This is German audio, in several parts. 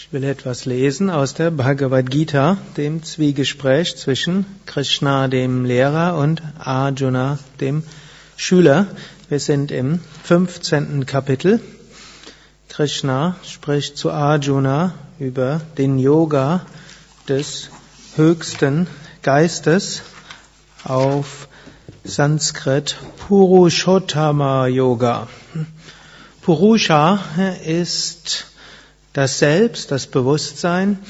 Ich will etwas lesen aus der Bhagavad Gita, dem Zwiegespräch zwischen Krishna, dem Lehrer, und Arjuna, dem Schüler. Wir sind im 15. Kapitel. Krishna spricht zu Arjuna über den Yoga des höchsten Geistes auf Sanskrit Purushottama Yoga. Purusha ist das Selbst, das Bewusstsein,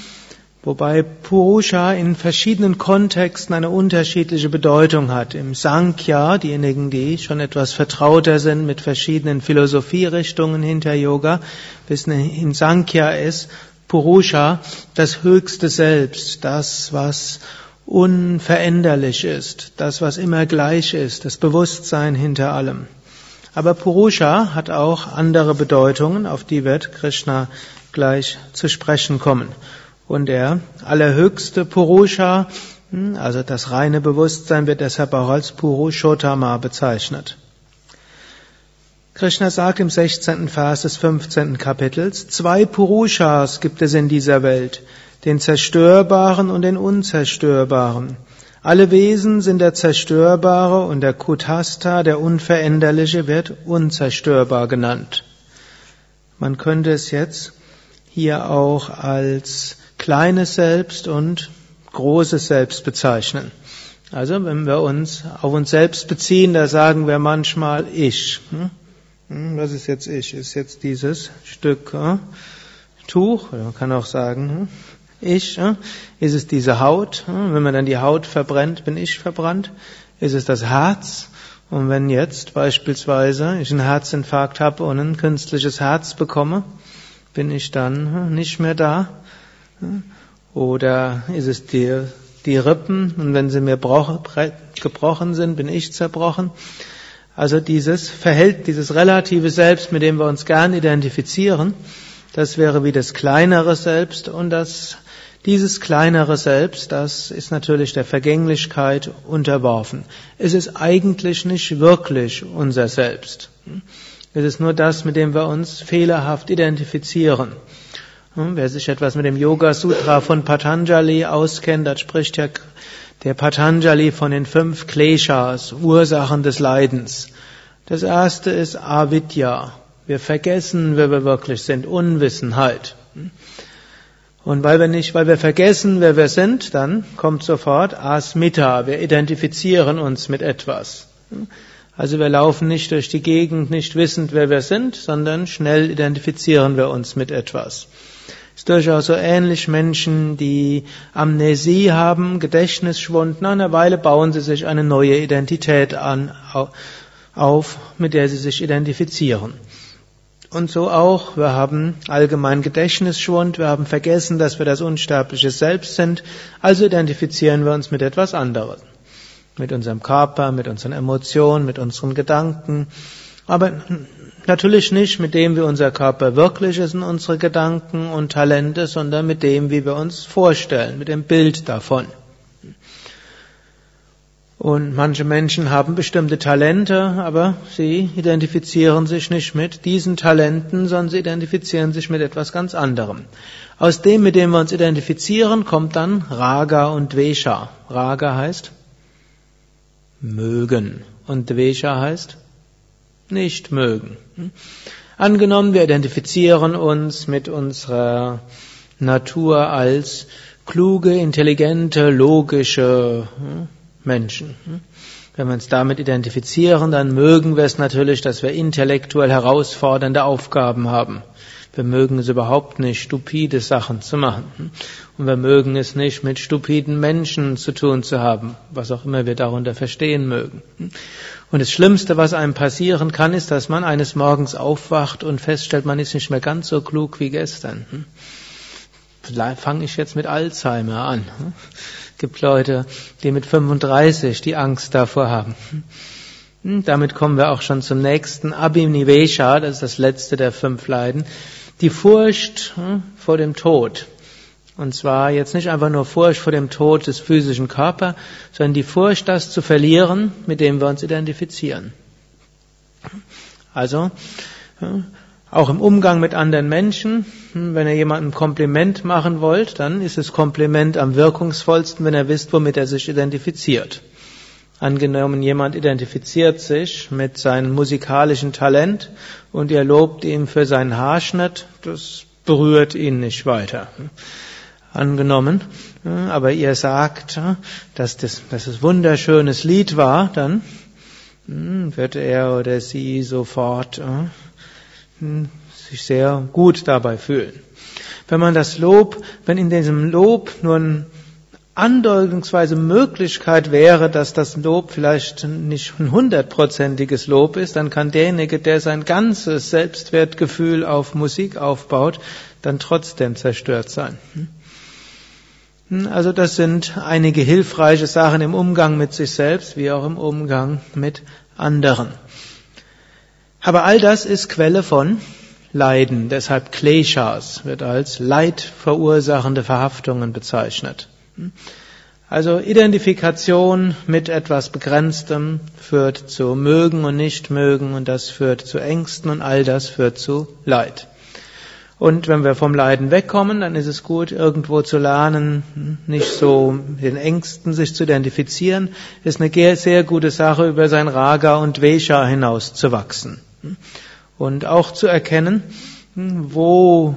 wobei Purusha in verschiedenen Kontexten eine unterschiedliche Bedeutung hat. Im Sankhya, diejenigen, die schon etwas vertrauter sind mit verschiedenen Philosophierichtungen hinter Yoga, wissen, im Sankhya ist Purusha das höchste Selbst, das, was unveränderlich ist, das, was immer gleich ist, das Bewusstsein hinter allem. Aber Purusha hat auch andere Bedeutungen, auf die wird Krishna gleich zu sprechen kommen. Und der allerhöchste Purusha, hm, also das reine Bewusstsein, wird deshalb auch als Purushottama bezeichnet. Krishna sagt im 16. Vers des 15. Kapitels, zwei Purushas gibt es in dieser Welt, den Zerstörbaren und den Unzerstörbaren. Alle Wesen sind der Zerstörbare und der Kutasta, der Unveränderliche, wird unzerstörbar genannt. Man könnte es jetzt hier auch als kleines Selbst und großes Selbst bezeichnen. Also wenn wir uns auf uns selbst beziehen, da sagen wir manchmal ich. Hm? Hm, was ist jetzt ich? Ist jetzt dieses Stück hm? Tuch? man kann auch sagen ich. Ist es diese Haut? Wenn man dann die Haut verbrennt, bin ich verbrannt. Ist es das Herz? Und wenn jetzt beispielsweise ich einen Herzinfarkt habe und ein künstliches Herz bekomme, bin ich dann hm, nicht mehr da? Oder ist es die, die Rippen und wenn sie mir gebrochen sind, bin ich zerbrochen? Also dieses Verhält, dieses relative Selbst, mit dem wir uns gern identifizieren, das wäre wie das kleinere Selbst und das, dieses kleinere Selbst, das ist natürlich der Vergänglichkeit unterworfen. Es ist eigentlich nicht wirklich unser Selbst. Es ist nur das, mit dem wir uns fehlerhaft identifizieren. Hm, wer sich etwas mit dem Yoga Sutra von Patanjali auskennt, da spricht ja der Patanjali von den fünf Kleshas, Ursachen des Leidens. Das erste ist Avidya. Wir vergessen, wer wir wirklich sind, Unwissenheit. Und weil wir nicht, weil wir vergessen, wer wir sind, dann kommt sofort Asmita. Wir identifizieren uns mit etwas. Also wir laufen nicht durch die Gegend, nicht wissend, wer wir sind, sondern schnell identifizieren wir uns mit etwas. Es ist durchaus so ähnlich Menschen, die Amnesie haben, Gedächtnisschwund. Nach einer Weile bauen sie sich eine neue Identität an, auf, mit der sie sich identifizieren. Und so auch, wir haben allgemein Gedächtnisschwund, wir haben vergessen, dass wir das unsterbliche Selbst sind, also identifizieren wir uns mit etwas anderem mit unserem Körper, mit unseren Emotionen, mit unseren Gedanken, aber natürlich nicht mit dem, wie unser Körper wirklich ist und unsere Gedanken und Talente, sondern mit dem, wie wir uns vorstellen, mit dem Bild davon. Und manche Menschen haben bestimmte Talente, aber sie identifizieren sich nicht mit diesen Talenten, sondern sie identifizieren sich mit etwas ganz anderem. Aus dem, mit dem wir uns identifizieren, kommt dann Raga und Dvesha. Raga heißt mögen. Und Dvesha heißt nicht mögen. Angenommen, wir identifizieren uns mit unserer Natur als kluge, intelligente, logische hm, Menschen. Wenn wir uns damit identifizieren, dann mögen wir es natürlich, dass wir intellektuell herausfordernde Aufgaben haben. Wir mögen es überhaupt nicht, stupide Sachen zu machen. Und wir mögen es nicht, mit stupiden Menschen zu tun zu haben, was auch immer wir darunter verstehen mögen. Und das Schlimmste, was einem passieren kann, ist, dass man eines Morgens aufwacht und feststellt, man ist nicht mehr ganz so klug wie gestern. Fange ich jetzt mit Alzheimer an. Es gibt Leute, die mit 35 die Angst davor haben. Damit kommen wir auch schon zum nächsten Abhinivesha, das ist das letzte der fünf Leiden die Furcht hm, vor dem Tod. Und zwar jetzt nicht einfach nur Furcht vor dem Tod des physischen Körpers, sondern die Furcht, das zu verlieren, mit dem wir uns identifizieren. Also, Auch im Umgang mit anderen Menschen, hm, wenn ihr jemandem Kompliment machen wollt, dann ist das Kompliment am wirkungsvollsten, wenn er wisst, womit er sich identifiziert. Angenommen, jemand identifiziert sich mit seinem musikalischen Talent und ihr lobt ihn für seinen Haarschnitt, das berührt ihn nicht weiter. Angenommen, aber ihr sagt, dass das, dass es wunderschönes Lied war, dann wird er oder sie sofort sich sehr gut dabei fühlen. Wenn man das Lob, wenn in diesem Lob nur eine andeutungsweise Möglichkeit wäre, dass das Lob vielleicht nicht ein hundertprozentiges Lob ist, dann kann derjenige, der sein ganzes Selbstwertgefühl auf Musik aufbaut, dann trotzdem zerstört sein. Hm, also das sind einige hilfreiche Sachen im Umgang mit sich selbst, wie auch im Umgang mit anderen. Aber all das ist Quelle von Leiden. Deshalb Kleshas wird als leidverursachende Verhaftungen bezeichnet. Also Identifikation mit etwas Begrenztem führt zu mögen und nicht mögen und das führt zu Ängsten und all das führt zu Leid. Und wenn wir vom Leiden wegkommen, dann ist es gut, irgendwo zu lernen, nicht so mit den Ängsten sich zu identifizieren, ist eine sehr gute Sache, über sein Raga und Vesha hinaus zu wachsen. Und auch zu erkennen, wo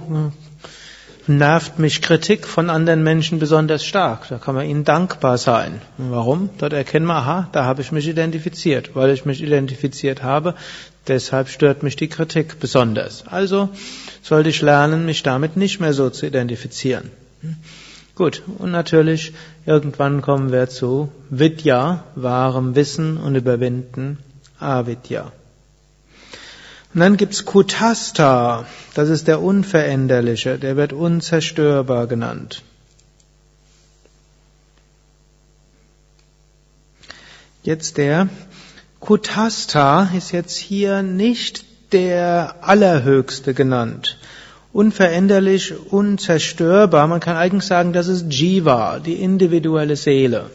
nervt mich Kritik von anderen Menschen besonders stark. Da kann man ihnen dankbar sein. Warum? Dort erkennen wir, aha, da habe ich mich identifiziert. Weil ich mich identifiziert habe, deshalb stört mich die Kritik besonders. Also sollte ich lernen, mich damit nicht mehr so zu identifizieren. Gut, und natürlich, irgendwann kommen wir zu Vidya, wahrem Wissen und Überwinden, Avidya. Und dann gibt's Kutasta, das ist der Unveränderliche, der wird unzerstörbar genannt. Jetzt der Kutasta ist jetzt hier nicht der Allerhöchste genannt. Unveränderlich, unzerstörbar. Man kann eigentlich sagen, das ist Jiva, die individuelle Seele.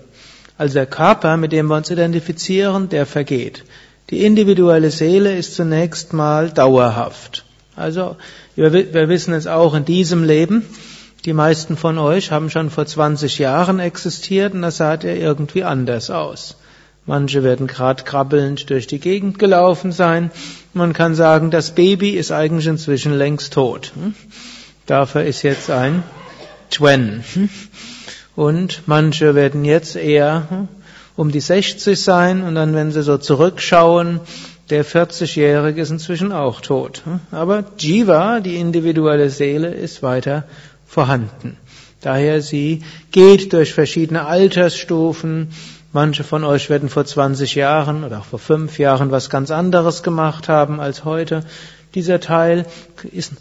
Also der Körper, mit dem wir uns identifizieren, der vergeht. Die individuelle Seele ist zunächst mal dauerhaft. Also wir, wir wissen es auch in diesem Leben. Die meisten von euch haben schon vor 20 Jahren existiert und das sah ja irgendwie anders aus. Manche werden gerade krabbelnd durch die Gegend gelaufen sein. Man kann sagen, das Baby ist eigentlich inzwischen längst tot. Dafür ist jetzt ein Twen. Und manche werden jetzt eher um die 60 sein und dann, wenn sie so zurückschauen, der 40-Jährige ist inzwischen auch tot. Aber Jiva, die individuelle Seele, ist weiter vorhanden. Daher sie geht durch verschiedene Altersstufen. Manche von euch werden vor 20 Jahren oder auch vor 5 Jahren was ganz anderes gemacht haben als heute. Dieser Teil ist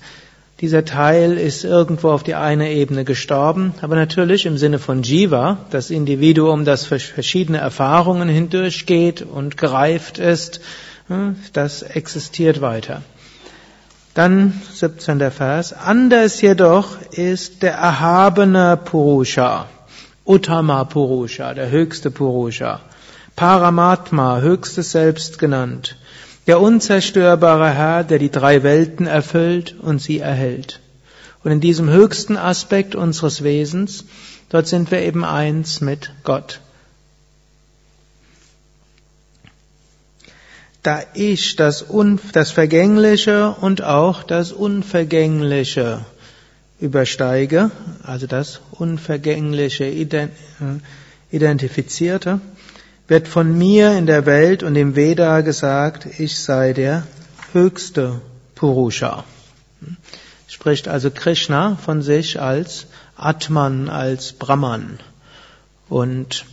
dieser Teil ist irgendwo auf die eine Ebene gestorben, aber natürlich im Sinne von Jiva, das Individuum, das verschiedene Erfahrungen hindurchgeht und gereift ist, hm, das existiert weiter. Dann 17. Vers. Anders jedoch ist der erhabene Purusha, Uttama Purusha, der höchste Purusha, Paramatma, höchstes Selbst genannt, der unzerstörbare Herr, der die drei Welten erfüllt und sie erhält. Und in diesem höchsten Aspekt unseres Wesens, dort sind wir eben eins mit Gott. Da ich das, Un das Vergängliche und auch das Unvergängliche übersteige, also das Unvergängliche äh, identifizierte, wird von mir in der Welt und im Veda gesagt, ich sei der höchste Purusha. Spricht also Krishna von sich als Atman, als Brahman. Und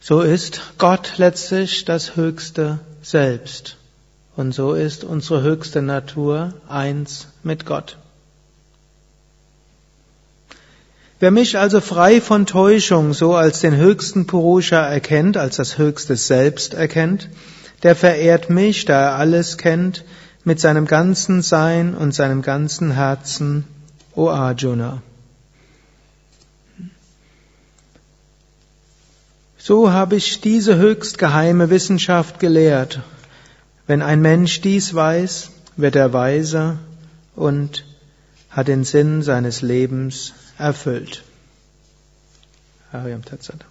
so ist Gott letztlich das höchste Selbst. Und so ist unsere höchste Natur eins mit Gott. Wer mich also frei von Täuschung so als den höchsten Purusha erkennt, als das höchste Selbst erkennt, der verehrt mich, da er alles kennt, mit seinem ganzen Sein und seinem ganzen Herzen, O Arjuna. So habe ich diese höchst geheime Wissenschaft gelehrt. Wenn ein Mensch dies weiß, wird er weise und hat den Sinn seines Lebens erfüllt. Hariam Tatsada.